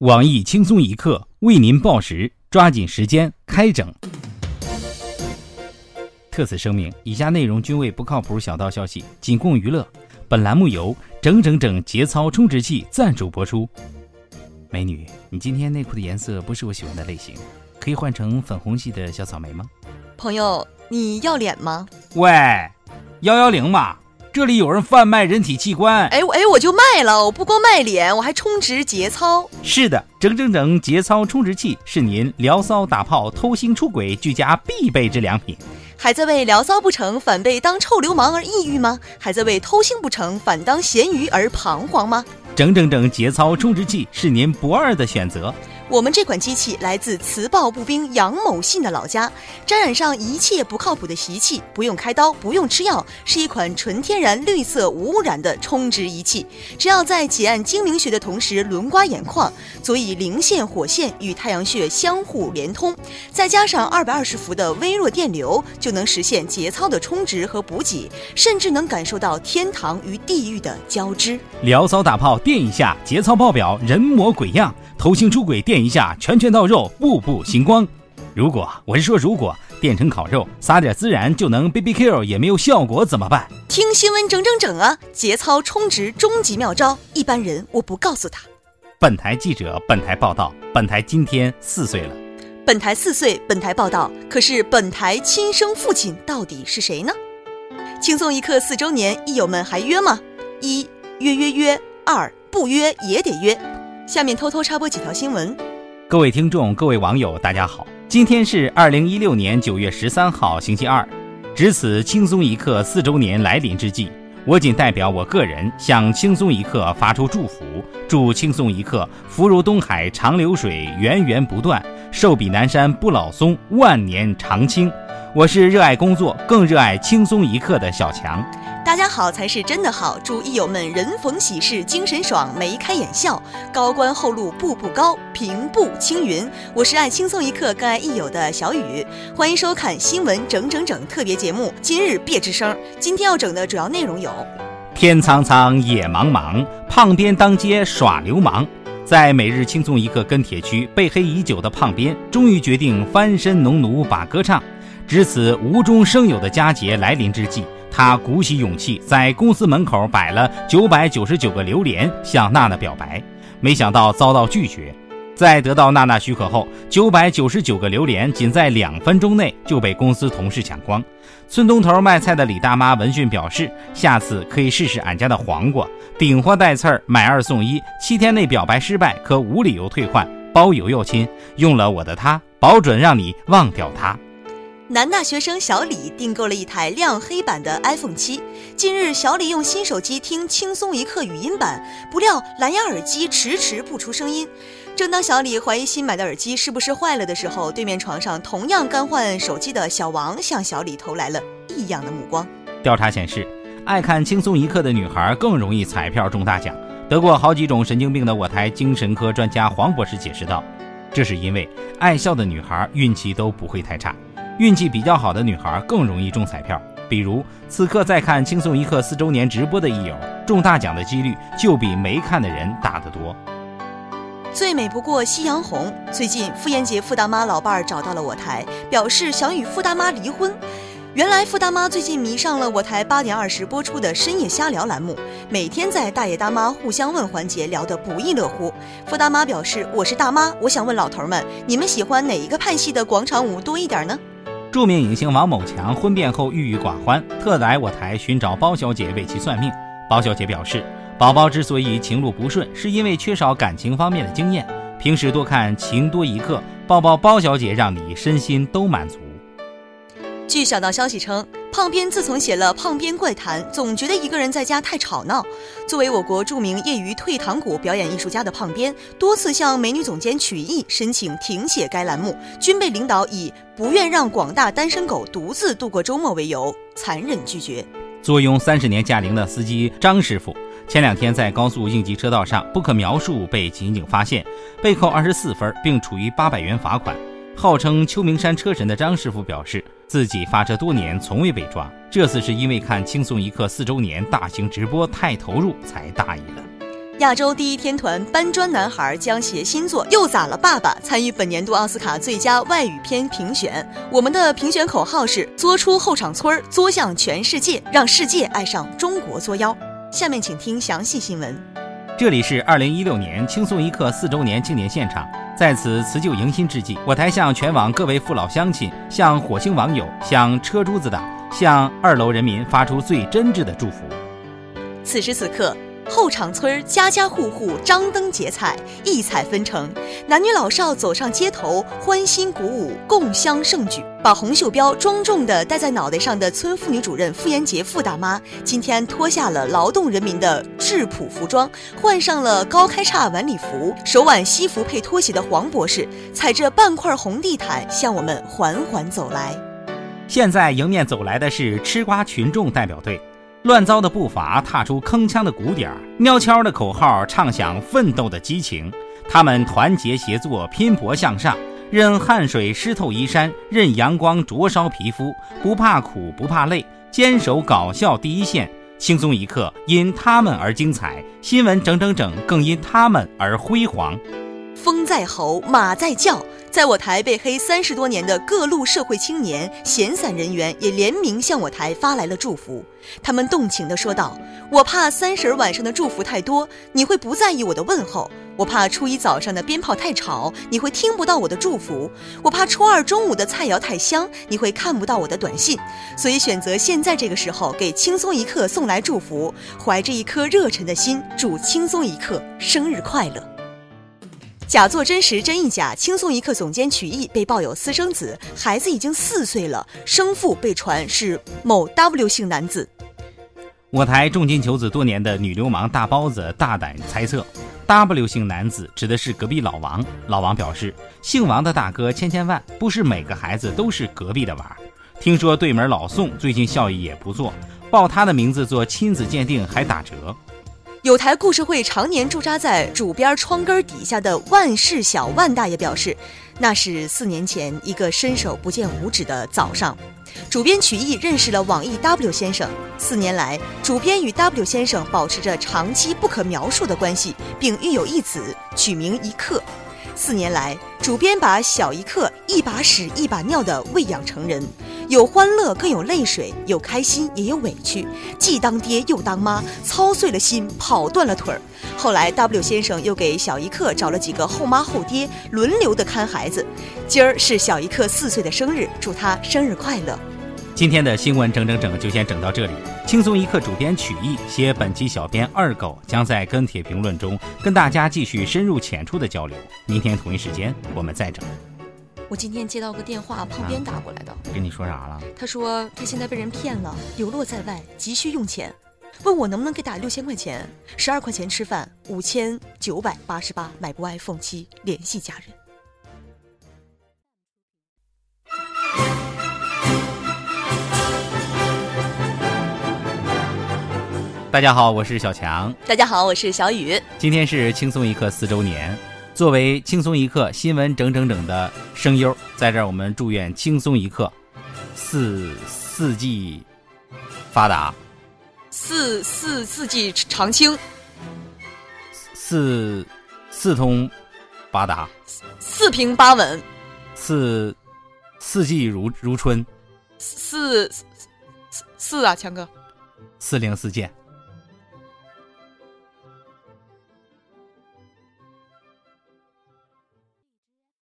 网易轻松一刻为您报时，抓紧时间开整。特此声明：以下内容均为不靠谱小道消息，仅供娱乐。本栏目由整整整节操充值器赞助播出。美女，你今天内裤的颜色不是我喜欢的类型，可以换成粉红系的小草莓吗？朋友，你要脸吗？喂，幺幺零嘛。这里有人贩卖人体器官，哎哎，我就卖了，我不光卖脸，我还充值节操。是的，整整整节操充值器是您聊骚打炮、偷腥出轨居家必备之良品。还在为聊骚不成反被当臭流氓而抑郁吗？还在为偷腥不成反当咸鱼而彷徨吗？整整整节操充值器是您不二的选择。我们这款机器来自磁暴步兵杨某信的老家，沾染上一切不靠谱的习气，不用开刀，不用吃药，是一款纯天然、绿色、无污染的充值仪器。只要在挤按睛明穴的同时轮刮眼眶，足以零线、火线与太阳穴相互连通，再加上二百二十伏的微弱电流，就能实现节操的充值和补给，甚至能感受到天堂与地狱的交织。聊骚打炮电一下，节操爆表，人模鬼样。偷腥出轨电一下，拳拳到肉，步步星光。如果我是说，如果变成烤肉，撒点孜然就能 B B Q 也没有效果怎么办？听新闻整整整啊！节操充值终极妙招，一般人我不告诉他。本台记者，本台报道，本台今天四岁了。本台四岁，本台报道。可是本台亲生父亲到底是谁呢？轻松一刻四周年，益友们还约吗？一约约约，二不约也得约。下面偷偷插播几条新闻。各位听众、各位网友，大家好，今天是二零一六年九月十三号，星期二。值此轻松一刻四周年来临之际，我仅代表我个人向轻松一刻发出祝福，祝轻松一刻福如东海长流水，源源不断，寿比南山不老松，万年长青。我是热爱工作，更热爱轻松一刻的小强。大家好才是真的好，祝益友们人逢喜事精神爽，眉开眼笑，高官厚禄步步高，平步青云。我是爱轻松一刻更爱益友的小雨，欢迎收看新闻整整整特别节目。今日别吱声，今天要整的主要内容有：天苍苍，野茫茫，胖边当街耍流氓。在每日轻松一刻跟帖区被黑已久的胖边，终于决定翻身农奴把歌唱。值此无中生有的佳节来临之际。他鼓起勇气，在公司门口摆了九百九十九个榴莲，向娜娜表白，没想到遭到拒绝。在得到娜娜许可后，九百九十九个榴莲仅在两分钟内就被公司同事抢光。村东头卖菜的李大妈闻讯表示，下次可以试试俺家的黄瓜，顶货带刺儿，买二送一，七天内表白失败可无理由退换，包邮又亲。用了我的他，保准让你忘掉他。男大学生小李订购了一台亮黑版的 iPhone 七。近日，小李用新手机听轻松一刻语音版，不料蓝牙耳机迟迟不出声音。正当小李怀疑新买的耳机是不是坏了的时候，对面床上同样刚换手机的小王向小李投来了异样的目光。调查显示，爱看轻松一刻的女孩更容易彩票中大奖。得过好几种神经病的我台精神科专家黄博士解释道：“这是因为爱笑的女孩运气都不会太差。”运气比较好的女孩更容易中彩票，比如此刻在看轻松一刻四周年直播的益友，中大奖的几率就比没看的人大得多。最美不过夕阳红。最近傅艳杰傅大妈老伴儿找到了我台，表示想与傅大妈离婚。原来傅大妈最近迷上了我台八点二十播出的深夜瞎聊栏目，每天在大爷大妈互相问环节聊得不亦乐乎。傅大妈表示：“我是大妈，我想问老头们，你们喜欢哪一个派系的广场舞多一点呢？”著名影星王某强婚变后郁郁寡欢，特来我台寻找包小姐为其算命。包小姐表示，宝宝之所以情路不顺，是因为缺少感情方面的经验，平时多看《情多一刻》，抱抱包小姐，让你身心都满足。据小道消息称，胖边自从写了《胖边怪谈》，总觉得一个人在家太吵闹。作为我国著名业余退堂鼓表演艺术家的胖边，多次向美女总监曲艺申请停写该栏目，均被领导以不愿让广大单身狗独自度过周末为由，残忍拒绝。坐拥三十年驾龄的司机张师傅，前两天在高速应急车道上不可描述被民警发现，被扣二十四分，并处于八百元罚款。号称秋名山车神的张师傅表示，自己发车多年从未被抓，这次是因为看轻松一刻四周年大型直播太投入才大意了。亚洲第一天团搬砖男孩将携新作《又咋了爸爸》参与本年度奥斯卡最佳外语片评选。我们的评选口号是“作出后场村，作向全世界，让世界爱上中国作妖”。下面请听详细新闻。这里是二零一六年轻松一刻四周年庆典现场，在此辞旧迎新之际，我台向全网各位父老乡亲、向火星网友、向车珠子党、向二楼人民发出最真挚的祝福。此时此刻。后场村家家户户张灯结彩，异彩纷呈，男女老少走上街头，欢欣鼓舞，共襄盛举。把红袖标庄重地戴在脑袋上的村妇女主任傅延杰傅大妈，今天脱下了劳动人民的质朴服装，换上了高开叉晚礼服，手挽西服配拖鞋的黄博士，踩着半块红地毯向我们缓缓走来。现在迎面走来的是吃瓜群众代表队。乱糟的步伐踏出铿锵的鼓点儿，蔫悄的口号唱响奋斗的激情。他们团结协作，拼搏向上，任汗水湿透衣衫，任阳光灼烧皮肤，不怕苦不怕累，坚守搞笑第一线。轻松一刻因他们而精彩，新闻整整整更因他们而辉煌。风在吼，马在叫。在我台被黑三十多年的各路社会青年、闲散人员也联名向我台发来了祝福。他们动情地说道：“我怕三十晚上的祝福太多，你会不在意我的问候；我怕初一早上的鞭炮太吵，你会听不到我的祝福；我怕初二中午的菜肴太香，你会看不到我的短信。所以选择现在这个时候给轻松一刻送来祝福，怀着一颗热忱的心，祝轻松一刻生日快乐。”假作真实真亦假，轻松一刻总监曲艺被曝有私生子，孩子已经四岁了，生父被传是某 W 姓男子。我台重金求子多年的女流氓大包子大胆猜测，W 姓男子指的是隔壁老王。老王表示，姓王的大哥千千万，不是每个孩子都是隔壁的娃。听说对门老宋最近效益也不错，报他的名字做亲子鉴定还打折。有台故事会常年驻扎在主编窗根底下的万事小万大爷表示，那是四年前一个伸手不见五指的早上，主编曲艺认识了网易 W 先生。四年来，主编与 W 先生保持着长期不可描述的关系，并育有一子，取名一刻。四年来，主编把小一刻一把屎一把尿的喂养成人。有欢乐，更有泪水；有开心，也有委屈。既当爹又当妈，操碎了心，跑断了腿儿。后来，W 先生又给小一刻找了几个后妈后爹，轮流的看孩子。今儿是小一刻四岁的生日，祝他生日快乐。今天的新闻整整整就先整到这里。轻松一刻主编曲艺写本期小编二狗将在跟帖评论中跟大家继续深入浅出的交流。明天同一时间我们再整。我今天接到个电话，胖边打过来的，跟你说啥了？他说他现在被人骗了，流落在外，急需用钱，问我能不能给打六千块钱，十二块钱吃饭，五千九百八十八买部 iPhone 七，联系家人。大家好，我是小强。大家好，我是小雨。今天是轻松一刻四周年。作为轻松一刻新闻整整整的声优，在这儿我们祝愿轻松一刻四四季发达，四四四季常青，四四通八达，四平八稳，四四季如如春，四四四啊，强哥，四零四见。